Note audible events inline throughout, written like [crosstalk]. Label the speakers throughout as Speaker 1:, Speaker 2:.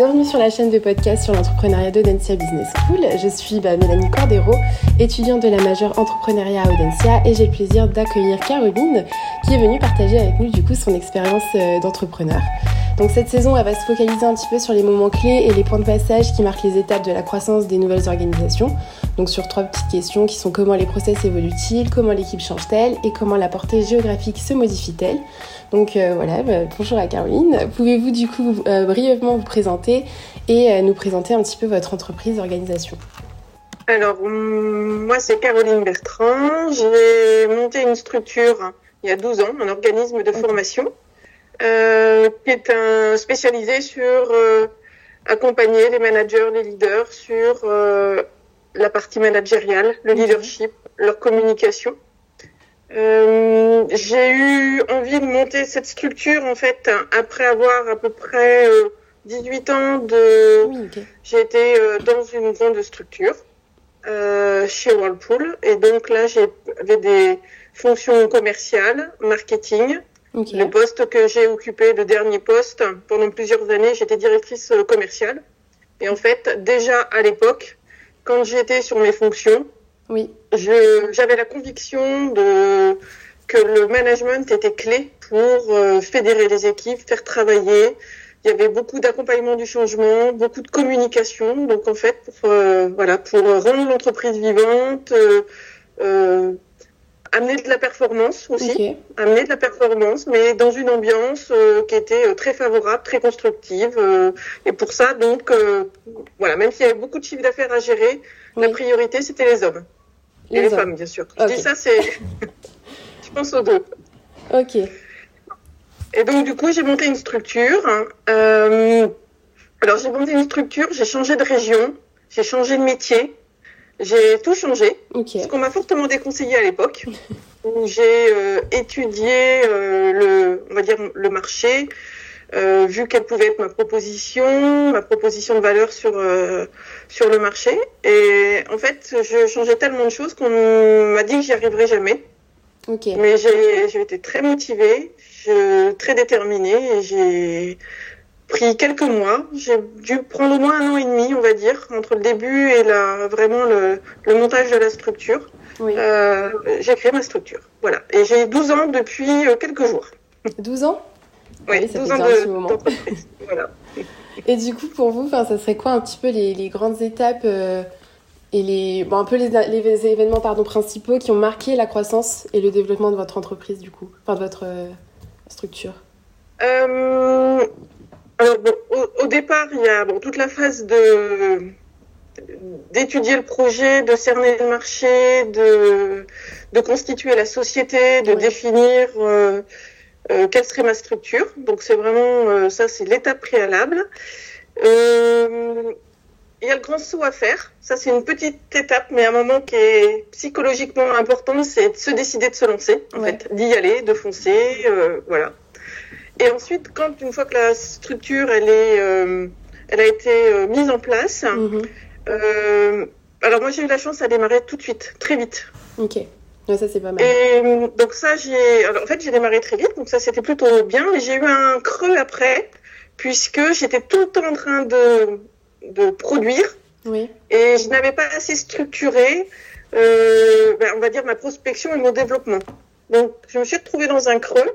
Speaker 1: Bienvenue sur la chaîne de podcast sur l'entrepreneuriat d'Audencia Business School. Je suis bah, Mélanie Cordero, étudiante de la majeure entrepreneuriat à Audencia et j'ai le plaisir d'accueillir Caroline qui est venue partager avec nous du coup son expérience euh, d'entrepreneur. Donc cette saison, elle va se focaliser un petit peu sur les moments clés et les points de passage qui marquent les étapes de la croissance des nouvelles organisations. Donc sur trois petites questions qui sont comment les process évoluent-ils, comment l'équipe change-t-elle et comment la portée géographique se modifie-t-elle. Donc euh, voilà, bah, bonjour à Caroline. Pouvez-vous du coup euh, brièvement vous présenter et euh, nous présenter un petit peu votre entreprise organisation?
Speaker 2: Alors moi c'est Caroline Bertrand. J'ai monté une structure il y a 12 ans, un organisme de formation qui est un, spécialisé sur accompagner les managers, les leaders sur la partie managériale, le leadership, leur communication. Euh, j'ai eu envie de monter cette structure en fait après avoir à peu près 18 euh, ans de. J'ai été euh, dans une grande structure euh, chez Whirlpool et donc là j'avais des fonctions commerciales, marketing. Le poste que j'ai occupé, le dernier poste, pendant plusieurs années, j'étais directrice commerciale. Et en fait, déjà à l'époque, quand j'étais sur mes fonctions, oui. j'avais la conviction de, que le management était clé pour euh, fédérer les équipes, faire travailler. Il y avait beaucoup d'accompagnement du changement, beaucoup de communication. Donc en fait, pour, euh, voilà, pour rendre l'entreprise vivante, euh, amener de la performance aussi, amener de la performance, mais dans une ambiance qui était très favorable, très constructive. et pour ça, donc, voilà, même s'il y avait beaucoup de chiffres d'affaires à gérer, la priorité, c'était les hommes. Et les, femmes, bien sûr. Je dis ça, c'est. [laughs] je pense aux deux.
Speaker 1: Ok.
Speaker 2: Et donc, du coup, j'ai monté une structure. Euh... Alors, j'ai monté une structure, j'ai changé de région, j'ai changé de métier, j'ai tout changé. Ce qu'on m'a fortement déconseillé à l'époque, j'ai euh, étudié euh, le, on va dire, le marché, euh, vu quelle pouvait être ma proposition, ma proposition de valeur sur euh, sur le marché. Et en fait, je changeais tellement de choses qu'on m'a dit que j'y arriverais jamais. Okay. Mais j'ai été très motivée, je, très déterminée et j'ai pris quelques mois. J'ai dû prendre au moins un an et demi, on va dire, entre le début et la, vraiment le, le montage de la structure. Oui. Euh, j'ai créé ma structure. Voilà. Et j'ai 12 ans depuis euh, quelques jours.
Speaker 1: 12 ans?
Speaker 2: Oui, ça fait de, moment. [laughs]
Speaker 1: voilà. Et du coup, pour vous, ça serait quoi un petit peu les, les grandes étapes euh, et les, bon, un peu les, les, événements pardon, principaux qui ont marqué la croissance et le développement de votre entreprise, du coup, enfin de votre euh, structure?
Speaker 2: Euh, Alors, bon, au, au, départ, il y a bon, toute la phase de d'étudier le projet, de cerner le marché, de, de constituer la société, de définir euh, quelle serait ma structure. Donc c'est vraiment euh, ça, c'est l'étape préalable. Euh, il y a le grand saut à faire. Ça, c'est une petite étape, mais un moment qui est psychologiquement important, c'est de se décider de se lancer, en fait, d'y aller, de foncer, voilà. Et ensuite, quand une fois que la structure, elle est, elle a été mise en place, mhm. alors moi j'ai eu la chance à démarrer tout de suite, très vite.
Speaker 1: Ok ça, c'est pas mal.
Speaker 2: Et donc, ça, j'ai. en fait, j'ai démarré très vite, donc ça, c'était plutôt bien. Mais j'ai eu un creux après, puisque j'étais tout le temps en train de, de produire. Oui. Et je n'avais pas assez structuré, euh, ben, on va dire, ma prospection et mon développement. Donc, je me suis retrouvée dans un creux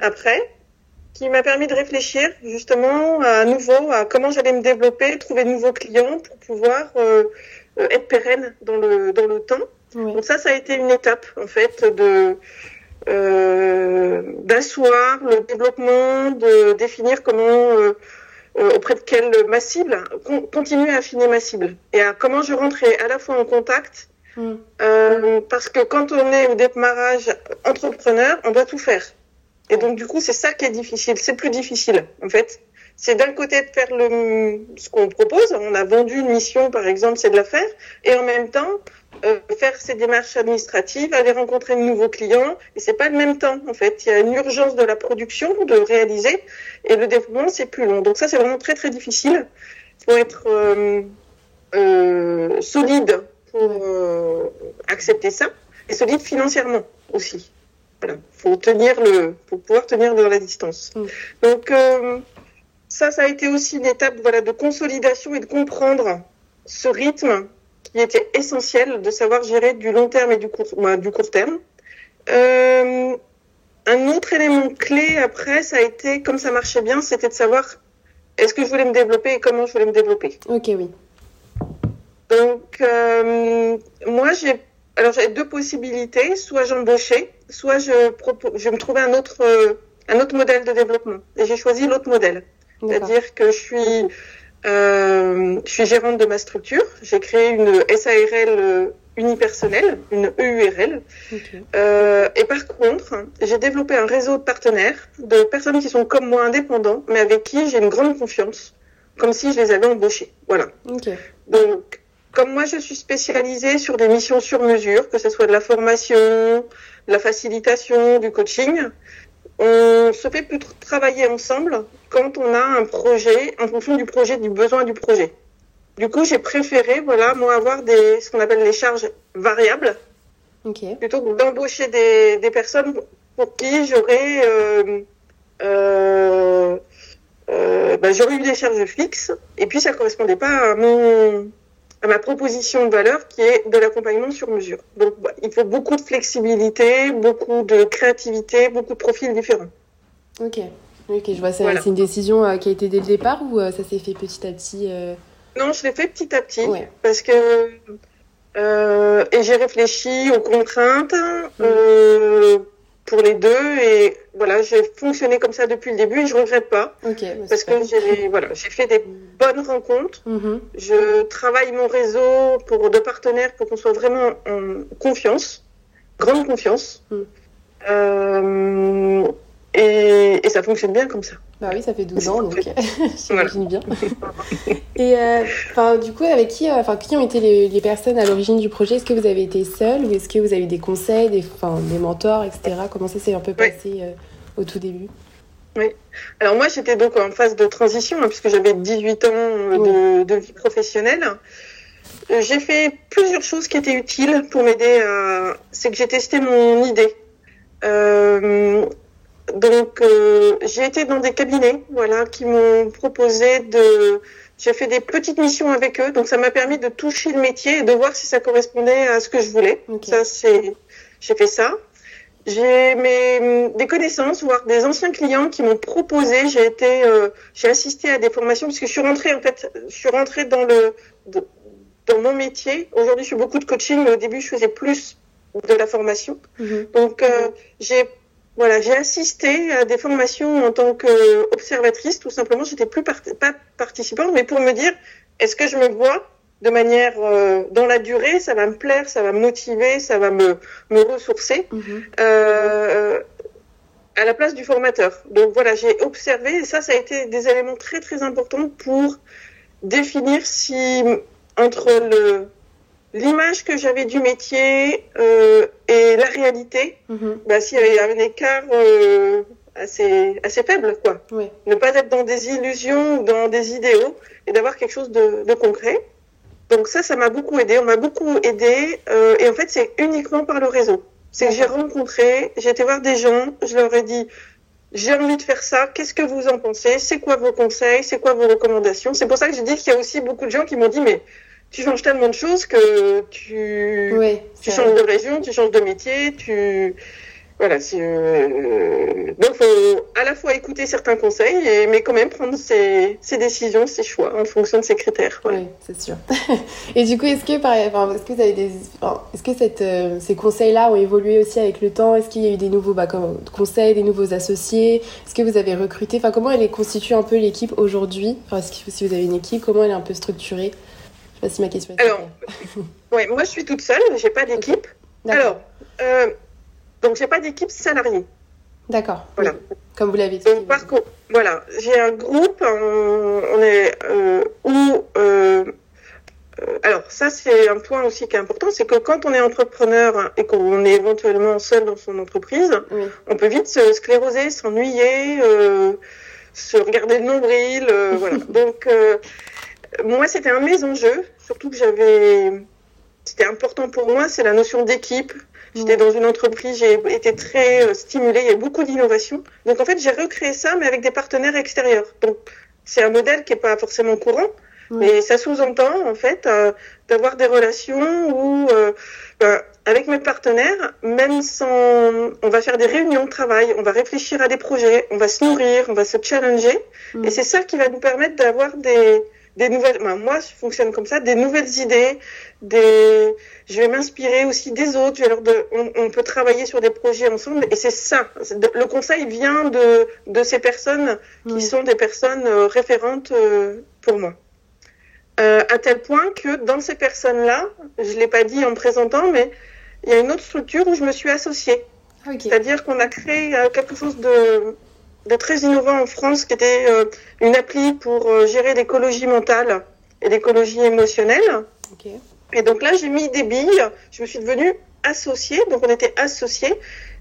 Speaker 2: après, qui m'a permis de réfléchir justement à nouveau à comment j'allais me développer, trouver de nouveaux clients pour pouvoir euh, euh être pérenne dans le, dans le temps. Donc ça, ça a été une étape en fait de euh, d'asseoir le développement, de définir comment euh, euh, auprès de quelle ma cible, continuer à affiner ma cible et à comment je rentrais à la fois en contact mm. euh, parce que quand on est au démarrage entrepreneur, on doit tout faire. Et donc du coup, c'est ça qui est difficile, c'est plus difficile en fait. C'est d'un côté de faire le ce qu'on propose, on a vendu une mission par exemple, c'est de la faire et en même temps euh, faire ces démarches administratives, aller rencontrer de nouveaux clients, et c'est pas le même temps en fait. Il y a une urgence de la production de réaliser, et le développement c'est plus long. Donc ça c'est vraiment très très difficile. Il faut être euh, euh, solide pour accepter ça, et solide financièrement aussi. Voilà, faut tenir le, pour pouvoir tenir dans la distance. Mm. Donc ça, ça a été aussi une étape voilà, de consolidation et de comprendre ce rythme qui était essentiel de savoir gérer du long terme et du court, du court terme. Euh, un autre élément clé après, ça a été, comme ça marchait bien, c'était de savoir est-ce que je voulais me développer et comment je voulais me développer.
Speaker 1: Ok, oui.
Speaker 2: Donc, euh, moi, j'ai alors j'avais deux possibilités, soit j'embauchais, soit je, je me trouvais un autre, euh, un autre modèle de développement. Et j'ai choisi l'autre modèle. C'est-à-dire que je suis, euh, je suis gérante de ma structure. J'ai créé une SARL euh, unipersonnelle, une EURL. Euh, et par contre, j'ai développé un réseau de partenaires, de personnes qui sont comme moi indépendants, mais avec qui j'ai une grande confiance, comme si je les avais embauchés. Voilà. Donc, comme moi, je suis spécialisée sur des missions sur mesure, que ce soit de la formation, de la facilitation, du coaching, on se fait plus travailler ensemble quand on a un projet en fonction du projet, du besoin du projet. Du coup, j'ai préféré, voilà, moi, avoir des, ce qu'on appelle les charges variables, plutôt que d'embaucher des, des, personnes pour qui j'aurais, euh, euh, euh, bah, j'aurais eu des charges fixes, et puis ça correspondait pas à mon, à ma proposition de valeur qui est de l'accompagnement sur mesure. Donc, bah, il faut beaucoup de flexibilité, beaucoup de créativité, beaucoup de profils différents.
Speaker 1: Ok, ok, je vois. C'est une décision euh, qui a été dès le départ ou euh, ça s'est fait petit à petit euh?
Speaker 2: Non, je l'ai fait petit à petit parce que et j'ai réfléchi aux contraintes. Mm pour les deux et voilà j'ai fonctionné comme ça depuis le début et je regrette pas
Speaker 1: bah,
Speaker 2: parce que j'ai voilà j'ai fait des bonnes rencontres mm-hmm. je travaille mon réseau pour deux partenaires pour qu'on soit vraiment en confiance grande confiance mm. euh, et, et, ça fonctionne bien comme ça
Speaker 1: bah oui, ça fait 12 ans, donc [laughs] j'imagine bien. Et euh, du coup, avec qui, euh, qui ont été les, personnes à l'origine du projet? Est-ce que vous avez été seul ou est-ce que vous avez eu des conseils, des, des mentors, etc. Comment ça s'est un peu passé euh, au tout début?
Speaker 2: Oui. Alors moi, j'étais donc en phase de transition, hein, puisque j'avais 18 ans de, de, vie professionnelle. J'ai fait plusieurs choses qui étaient utiles pour m'aider à... C'est que j'ai testé mon idée. Euh, donc, euh, j'ai été dans des cabinets, voilà, qui m'ont proposé de. J'ai fait des petites missions avec eux, donc ça m'a permis de toucher le métier et de voir si ça correspondait à ce que je voulais. Ça, c'est. J'ai fait ça. J'ai mes des connaissances, voire des anciens clients qui m'ont proposé. J'ai été, euh, j'ai assisté à des formations parce que je suis rentrée en fait, je suis rentrée dans le dans mon métier. Aujourd'hui, je fais beaucoup de coaching, mais au début, je faisais plus de la formation. Mhm. Donc, euh, j'ai voilà, j'ai assisté à des formations en tant qu'observatrice, tout simplement. J'étais plus pas participante, mais pour me dire, est-ce que je me vois de manière euh, dans la durée, ça va me plaire, ça va me motiver, ça va me, me ressourcer mhm. euh, à la place du formateur. Donc voilà, j'ai observé et ça, ça a été des éléments très très importants pour définir si entre le l'image que j'avais du métier euh, et la réalité, mhm. bah, s'il y avait un écart euh, assez, assez faible, quoi. Ne pas être dans des illusions, dans des idéaux, et d'avoir quelque chose de, de, concret. Donc ça, ça m'a beaucoup aidé. On m'a beaucoup aidé. Euh, et en fait, c'est uniquement par le réseau. C'est que j'ai rencontré, j'ai été voir des gens, je leur ai dit, j'ai envie de faire ça, qu'est-ce que vous en pensez? C'est quoi vos conseils? C'est quoi vos recommandations? C'est pour ça que je dis qu'il y a aussi beaucoup de gens qui m'ont dit, mais tu changes tellement de choses que tu, tu changes de région, tu changes de métier, tu voilà. Euh... Donc faut à la fois écouter certains conseils, et, mais quand même prendre ses, ses, décisions, ses choix en fonction de ses critères.
Speaker 1: Oui, c'est sûr. [laughs] et du coup, est-ce que par, enfin, est-ce que vous avez des, est-ce que cette, euh, ces conseils-là ont évolué aussi avec le temps? Est-ce qu'il y a eu des nouveaux bah, comme, conseils, des nouveaux associés? Est-ce que vous avez recruté? Enfin, comment elle est constituée un peu l'équipe aujourd'hui? Enfin, Si vous avez une équipe, comment elle est un peu structurée? Sais ma question.
Speaker 2: Alors, ouais, moi je suis toute seule, j'ai pas d'équipe. Alors, euh, donc j'ai pas d'équipe salariée.
Speaker 1: D'accord. Voilà. Comme vous l'avez dit.
Speaker 2: par contre, voilà, j'ai un groupe, on, est euh, où. Euh, alors ça c'est un point aussi qui est important, c'est que quand on est entrepreneur et qu'on est éventuellement seul dans son entreprise, on peut vite se scléroser, s'ennuyer, se regarder le nombril, voilà. [laughs] Donc moi, c'était un de mes enjeux, surtout que j'avais. C'était important pour moi, c'est la notion d'équipe. J'étais dans une entreprise, j'ai été très euh, stimulée, il y a beaucoup d'innovation. Donc en fait, j'ai recréé ça, mais avec des partenaires extérieurs. Donc c'est un modèle qui est pas forcément courant, mais ça sous-entend en fait euh, d'avoir des relations où, euh, ben, avec mes partenaires, même sans, on va faire des réunions de travail, on va réfléchir à des projets, on va se nourrir, on va se challenger, et c'est ça qui va nous permettre d'avoir des des nouvelles. Ben, moi, je fonctionne comme ça, des nouvelles idées, des. Je vais m'inspirer aussi des autres. Je de... on, on, peut travailler sur des projets ensemble, et c'est ça. Le conseil vient de de ces personnes qui sont des personnes euh, référentes pour moi. Euh, à tel point que dans ces personnes-là, je ne l'ai pas dit en me présentant, mais il y a une autre structure où je me suis associée. Ah, C'est-à-dire qu'on a créé euh, quelque chose de, de, très innovant en France, qui était euh, une appli pour euh, gérer l'écologie mentale et l'écologie émotionnelle. Okay. Et donc là, j'ai mis des billes, je me suis devenue associée, donc on était associés.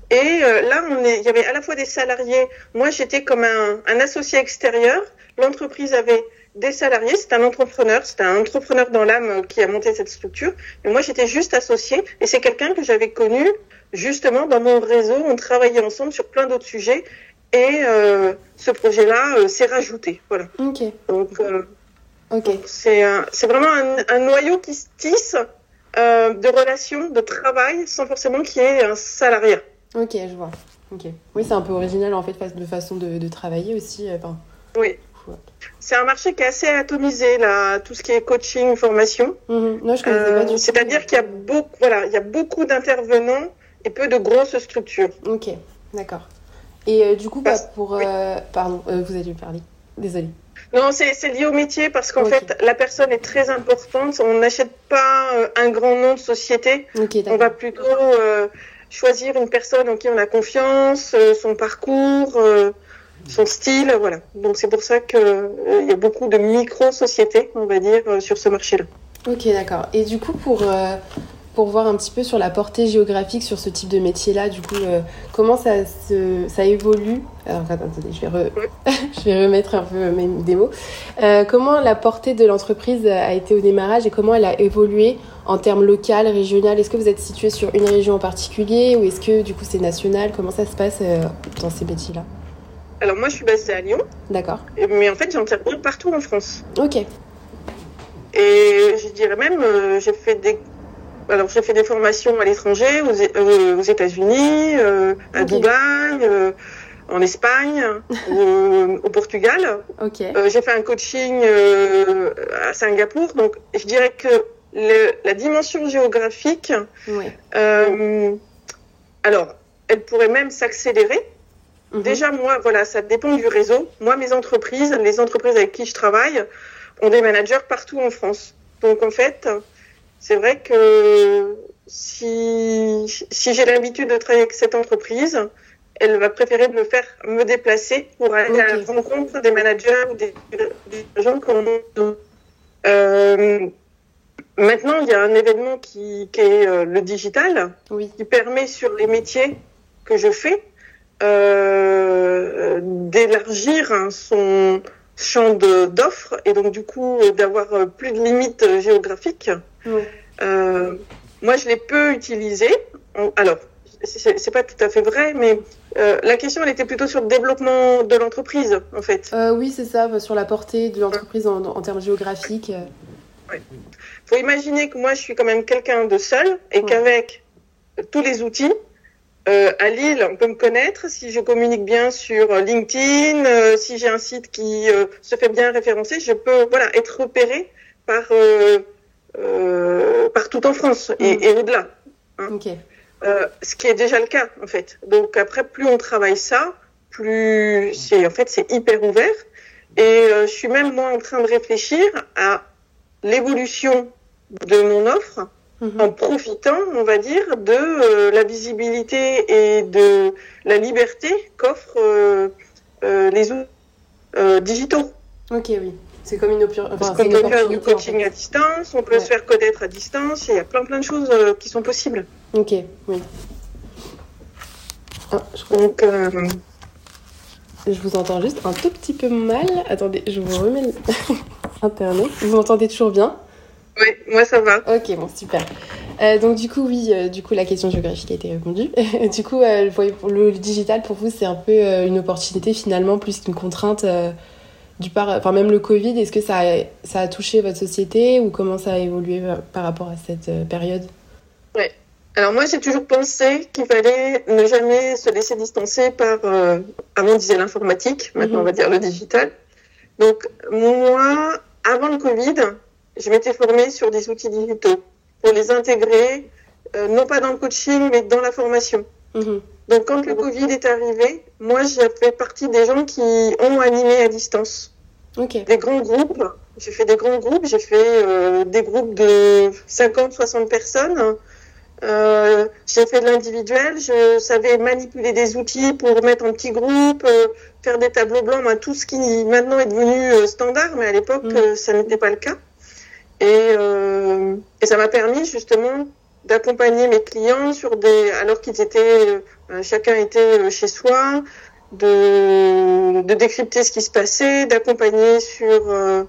Speaker 2: Et là, on est, il y avait à la fois des salariés, moi j'étais comme un, un associé extérieur, l'entreprise avait des salariés, c'est un entrepreneur, c'est un entrepreneur dans l'âme qui a monté cette structure. Et moi, j'étais juste associée et c'est quelqu'un que j'avais connu justement dans mon réseau. On travaillait ensemble sur plein d'autres sujets et euh, ce projet-là euh, s'est rajouté. Voilà.
Speaker 1: Ok.
Speaker 2: Donc, euh, c'est c'est vraiment un, un, noyau qui se tisse de relations, de travail, sans forcément qu'il y ait un salariat.
Speaker 1: Ok, je vois. Ok. Oui, c'est un peu original en fait de façon de, de travailler aussi. Enfin,
Speaker 2: oui. C'est un marché qui est assez atomisé, là, tout ce qui est coaching, formation.
Speaker 1: Mhm. Non, je euh,
Speaker 2: C'est-à-dire qu'il y a beaucoup, voilà, il y a beaucoup d'intervenants et peu de grosses structures.
Speaker 1: Ok, d'accord. Et euh, du coup, bah, pour, euh, pardon, vous allez parler. Désolée.
Speaker 2: Non, c'est lié au métier parce qu'en fait, la personne est très importante. On n'achète pas un grand nom de société. on va plutôt choisir une personne en qui on a confiance, son parcours son style, voilà. Donc c'est pour ça qu'il euh, y a beaucoup de micro-sociétés, on va dire, euh, sur ce marché-là.
Speaker 1: Ok, d'accord. Et du coup, pour, euh, pour voir un petit peu sur la portée géographique sur ce type de métier-là, du coup, comment ça, se, ça évolue? Alors, attendez, je vais, [laughs] je vais remettre un peu mes, des mots. comment la portée de l'entreprise a été au démarrage et comment elle a évolué en termes local, régional? Est-ce que vous êtes situé sur une région en particulier ou est-ce que du coup c'est national? Comment ça se passe dans ces métiers-là?
Speaker 2: Alors moi, je suis basée à Lyon.
Speaker 1: D'accord.
Speaker 2: Mais en fait, j'interviens partout en France.
Speaker 1: Ok. Et
Speaker 2: je dirais même, euh, j'ai fait des, alors j'ai fait des formations à l'étranger, aux, euh, États-Unis, euh, à Dubaï, en Espagne, [laughs] au Portugal. J'ai fait un coaching à Singapour. Donc, je dirais que le, la dimension géographique, alors, elle pourrait même s'accélérer Mhm. Déjà, moi, voilà, ça dépend du réseau. Moi, mes entreprises, les entreprises avec qui je travaille, ont des managers partout en France. Donc, en fait, c'est vrai que si, si j'ai l'habitude de travailler avec cette entreprise, elle va préférer me faire me déplacer pour aller à la rencontre des managers ou des, gens qu'on euh, Maintenant, il y a un événement qui, qui est euh, le digital, qui permet sur les métiers que je fais euh, d'élargir hein, son champ d'offres et donc du coup d'avoir euh, plus de limites géographiques. Euh, moi, je l'ai peu utilisé. Alors, c'est pas tout à fait vrai, mais euh, la question elle était plutôt sur le développement de l'entreprise en fait.
Speaker 1: Euh, oui, c'est ça, sur la portée de l'entreprise en, en, termes géographiques.
Speaker 2: Il faut imaginer que moi je suis quand même quelqu'un de seul et qu'avec tous les outils, euh, à Lille, on peut me connaître si je communique bien sur LinkedIn, si j'ai un site qui se fait bien référencer, je peux voilà être repéré par partout en France et, mm. au-delà.
Speaker 1: Hein.
Speaker 2: ce qui est déjà le cas en fait. Donc après, plus on travaille ça, plus c'est en fait c'est hyper ouvert. Et je suis même moi en train de réfléchir à l'évolution de mon offre Mhm. en profitant, on va dire, de euh, la visibilité et de la liberté qu'offrent euh, euh, les outils digitaux.
Speaker 1: Ok, oui. C'est comme une,
Speaker 2: enfin, on peut faire du coaching à distance, on peut se faire connaître à distance, il y a plein plein de choses qui sont possibles.
Speaker 1: Ok, oui.
Speaker 2: Ah, je Donc,
Speaker 1: je vous entends juste un tout petit peu mal. Attendez, je vous remets [laughs] Internet. Vous m'entendez toujours bien?
Speaker 2: Oui, moi ça va.
Speaker 1: Ok, bon, super. Euh, donc du coup, oui, euh, du coup, la question géographique a été répondue. [laughs] du coup, euh, le, le, digital, pour vous, c'est un peu une opportunité finalement, plus qu'une contrainte du par... enfin, même le Covid, est-ce que ça a, ça a touché votre société ou comment ça a évolué par rapport à cette période?
Speaker 2: Ouais. Alors moi, j'ai toujours pensé qu'il fallait ne jamais se laisser distancer par, avant on disait l'informatique, maintenant on va dire le digital. Donc moi, avant le Covid, je m'étais formée sur des outils digitaux pour les intégrer, euh, non pas dans le coaching, mais dans la formation. Mhm. Donc, quand le Covid est arrivé, moi, j'ai fait partie des gens qui ont animé à distance. Des grands groupes. J'ai fait des grands groupes. J'ai fait euh, des groupes de 50, 60 personnes. Euh, j'ai fait de l'individuel. Je savais manipuler des outils pour mettre en petits groupes, faire des tableaux blancs, tout ce qui maintenant est devenu standard, mais à l'époque, mhm. ça n'était pas le cas. Et, euh, et ça m'a permis justement d'accompagner mes clients sur des, alors qu'ils étaient, euh, chacun était euh, chez soi, de, de décrypter ce qui se passait, d'accompagner sur euh,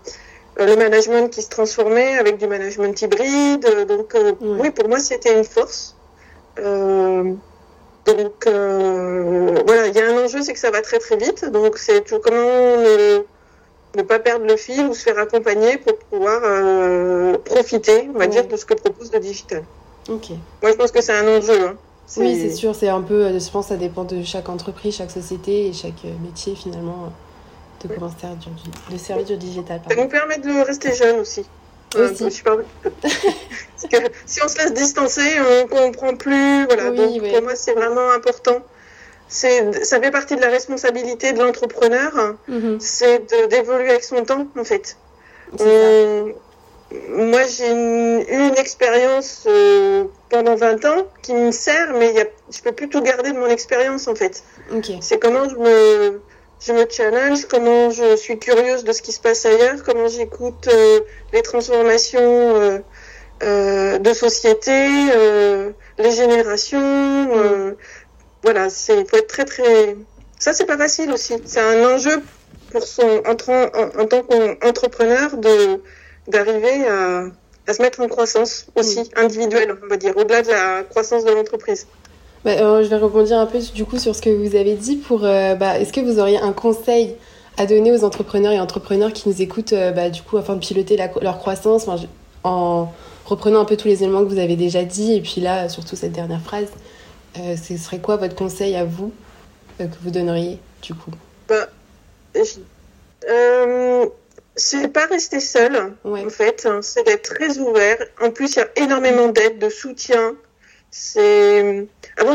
Speaker 2: le management qui se transformait avec du management hybride. Donc oui, pour moi c'était une force. donc voilà, il y a un enjeu, c'est que ça va très très vite. Donc c'est tout comment ne pas perdre le fil ou se faire accompagner pour pouvoir euh, profiter, on va dire, de ce que propose le digital.
Speaker 1: Ok.
Speaker 2: Moi, je pense que c'est un enjeu. Hein.
Speaker 1: Oui, c'est sûr. C'est un peu, euh, je pense, que ça dépend de chaque entreprise, chaque société et chaque euh, métier finalement de comment se servir du, de servir du digital.
Speaker 2: Ça nous permet de rester jeune aussi.
Speaker 1: Aussi. [laughs]
Speaker 2: Parce que si on se laisse distancer, on comprend plus. Voilà. Donc pour moi, c'est vraiment important c'est ça fait partie de la responsabilité de l'entrepreneur, mhm. c'est d'évoluer avec son temps en fait. Moi j'ai eu une expérience euh, pendant 20 ans qui me sert, mais y a, je peux plus tout garder de mon expérience en fait. C'est comment je me, je me challenge, comment je suis curieuse de ce qui se passe ailleurs, comment j'écoute euh, les transformations euh, de société, les générations. Mhm voilà, c'est faut être très très. Ça c'est pas facile aussi. C'est un enjeu pour son en, en, tant qu'entrepreneur de d'arriver à, à, se mettre en croissance aussi mm. individuelle, on va dire, au-delà de la croissance de l'entreprise.
Speaker 1: Bah, euh, je vais rebondir un peu du coup sur ce que vous avez dit. Pour, euh, bah, est-ce que vous auriez un conseil à donner aux entrepreneurs et entrepreneurs qui nous écoutent, euh, bah, du coup, afin de piloter leur croissance, en reprenant un peu tous les éléments que vous avez déjà dit, et puis là, surtout cette dernière phrase. Ce serait quoi votre conseil à vous que vous donneriez du coup?
Speaker 2: Bah, C'est pas rester seul en fait, hein. c'est d'être très ouvert. En plus, il y a énormément d'aide, de soutien. C'est avant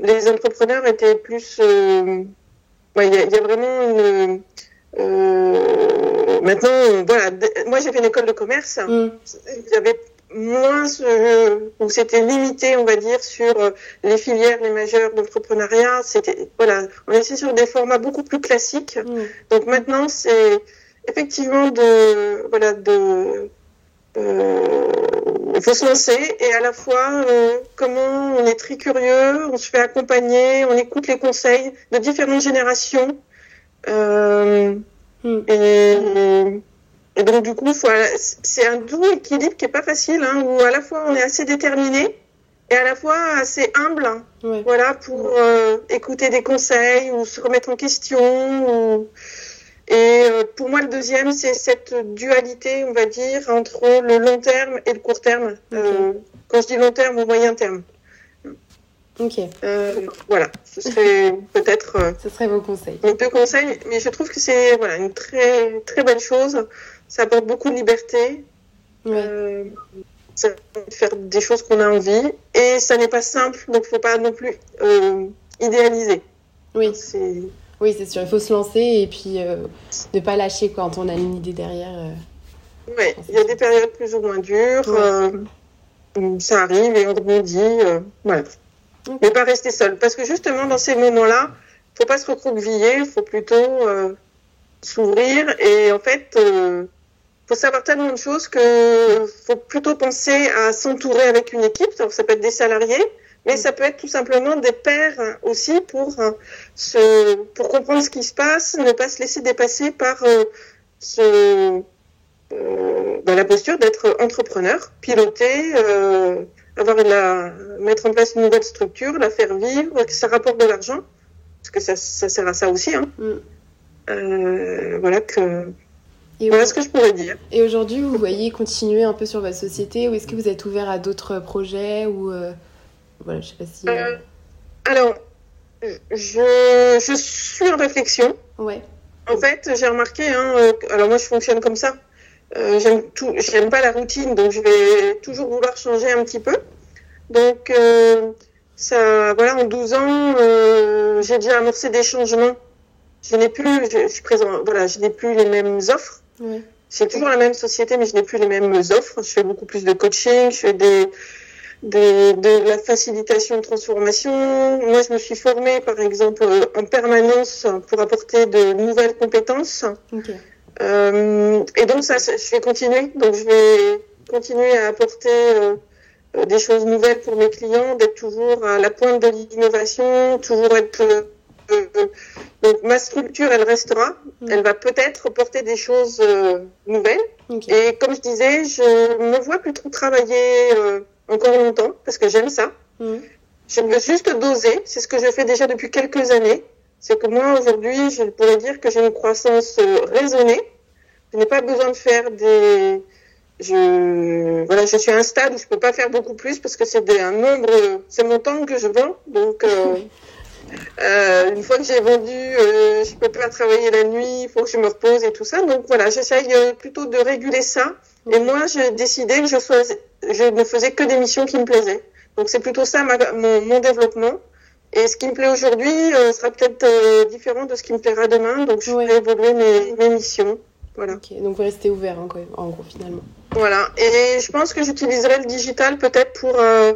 Speaker 2: les entrepreneurs étaient plus. Il y, a vraiment une. maintenant, voilà, moi j'ai fait une école de commerce. Mm. Il y avait moins où c'était limité, on va dire, sur euh, les filières les majeures d'entrepreneuriat. C'était voilà, on était sur des formats beaucoup plus classiques. Mm. Donc maintenant, c'est effectivement de voilà de euh, il faut se lancer et à la fois euh, comment on est très curieux, on se fait accompagner, on écoute les conseils de différentes générations. Euh, mm. et, et donc, du coup, c'est un doux équilibre qui est pas facile, hein, où à la fois on est assez déterminé et à la fois assez humble, hein, voilà, pour euh, écouter des conseils ou se remettre en question. Et euh, pour moi, le deuxième, c'est cette dualité, on va dire, entre le long terme et le court terme. Euh, quand je dis long terme, ou moyen terme.
Speaker 1: Ok.
Speaker 2: voilà, ce serait [laughs] peut-être.
Speaker 1: ce serait vos conseils.
Speaker 2: deux conseils, mais je trouve que c'est voilà une très très belle chose ça apporte beaucoup de liberté. Euh, ça permet de faire des choses qu'on a envie. Et ça n'est pas simple, donc il ne faut pas non plus euh, idéaliser.
Speaker 1: Oui. Oui, c'est sûr. Il faut se lancer et puis euh, ne pas lâcher quand on a une idée derrière.
Speaker 2: oui, il y a des périodes plus ou moins dures. ça arrive et on rebondit. voilà. Mais pas rester seul. Parce que justement, dans ces moments-là, il ne faut pas se recroqueviller, il faut plutôt s'ouvrir. Et en fait, faut savoir tellement de choses que faut plutôt penser à s'entourer avec une équipe. Alors, ça peut être des salariés, mais ça peut être tout simplement des pairs aussi pour se, pour comprendre ce qui se passe, ne pas se laisser dépasser par euh, ce, euh, la posture d'être entrepreneur, piloter, euh, avoir la, mettre en place une nouvelle structure, la faire vivre, que ça rapporte de l'argent, parce que ça, ça sert à ça aussi. Hein. Mm. voilà que voilà ce que je pourrais dire.
Speaker 1: Et aujourd'hui, vous voyez continuer un peu sur votre société ou est-ce que vous êtes ouvert à d'autres projets ou voilà, je sais pas si.
Speaker 2: alors, je, je suis en réflexion.
Speaker 1: Ouais.
Speaker 2: En fait, j'ai remarqué, hein, alors moi je fonctionne comme ça. Euh, j'aime tout, j'aime pas la routine, donc je vais toujours vouloir changer un petit peu. Donc euh, ça, voilà, en 12 ans, euh, j'ai déjà amorcé des changements. Je n'ai plus, je, suis présent, voilà, je n'ai plus les mêmes offres.
Speaker 1: Ouais.
Speaker 2: C'est toujours la même société, mais je n'ai plus les mêmes offres. Je fais beaucoup plus de coaching, je fais des, des de la facilitation de transformation. Moi, je me suis formée, par exemple, en permanence pour apporter de nouvelles compétences.
Speaker 1: Okay.
Speaker 2: Euh, et donc ça, je vais continuer. Donc je vais continuer à apporter euh, euh, des choses nouvelles pour mes clients, d'être toujours à la pointe de l'innovation, toujours être donc ma structure, elle restera. Mm. Elle va peut-être porter des choses nouvelles. Et comme je disais, je me vois plutôt travailler encore longtemps parce que j'aime ça.
Speaker 1: Mm.
Speaker 2: Je veux juste doser. C'est ce que je fais déjà depuis quelques années c'est que moi, aujourd'hui, je pourrais dire que j'ai une croissance euh, raisonnée. Je n'ai pas besoin de faire des... Je, voilà, je suis à un stade où je peux pas faire beaucoup plus parce que c'est un nombre, c'est mon temps que je vends. Donc, euh, [laughs] euh, une fois que j'ai vendu, euh, je peux pas travailler la nuit, il faut que je me repose et tout ça. Donc voilà, j'essaye euh, plutôt de réguler ça. Et moi, j'ai décidé que je, ne faisais que des missions qui me plaisaient. Donc c'est plutôt ça ma, mon, mon développement. Et ce qui me plaît aujourd'hui euh, sera peut-être euh, différent de ce qui me plaira demain, donc je vais évoluer mes, mes, missions. Voilà.
Speaker 1: Ok, donc vous restez ouvert hein, en gros finalement.
Speaker 2: Voilà, et je pense que j'utiliserai le digital peut-être pour. Euh,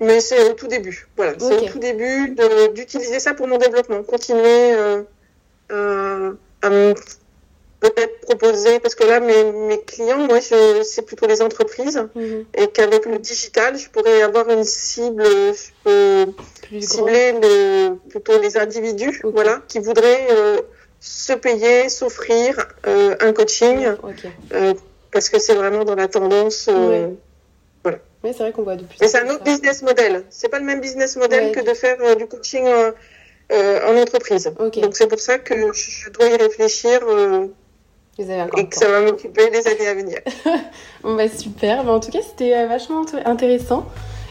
Speaker 2: mais c'est au tout début. Voilà, c'est au tout début d'utiliser ça pour mon développement. Continuer à me peut-être proposer, parce que là, mes, mes clients, moi, c'est plutôt les entreprises,
Speaker 1: mhm.
Speaker 2: et qu'avec le digital, je pourrais avoir une cible, je peux cibler le, plutôt les individus, voilà, qui voudraient euh, se payer, s'offrir euh, un coaching, euh, parce que c'est vraiment dans la tendance. Voilà.
Speaker 1: Oui, c'est vrai qu'on voit depuis.
Speaker 2: Mais c'est un autre business model. C'est pas le même business model que de faire du coaching en entreprise. Donc c'est pour ça que je dois y réfléchir et que ça va m'occuper les années à venir. [laughs]
Speaker 1: bon, bah, super. Bah, en tout cas, c'était euh, vachement intéressant.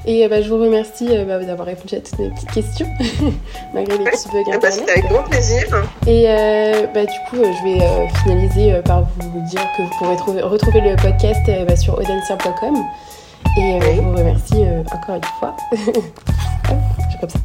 Speaker 1: Et bah, je vous remercie euh, bah, d'avoir répondu à toutes mes petites questions, [laughs] malgré les petits bugs
Speaker 2: ah bah, C'était avec grand plaisir.
Speaker 1: Et euh, bah, du coup, je vais finaliser par vous dire que vous pourrez trouver, retrouver le podcast bah, sur audencia.com. Et je vous remercie encore une fois. [laughs] comme ça.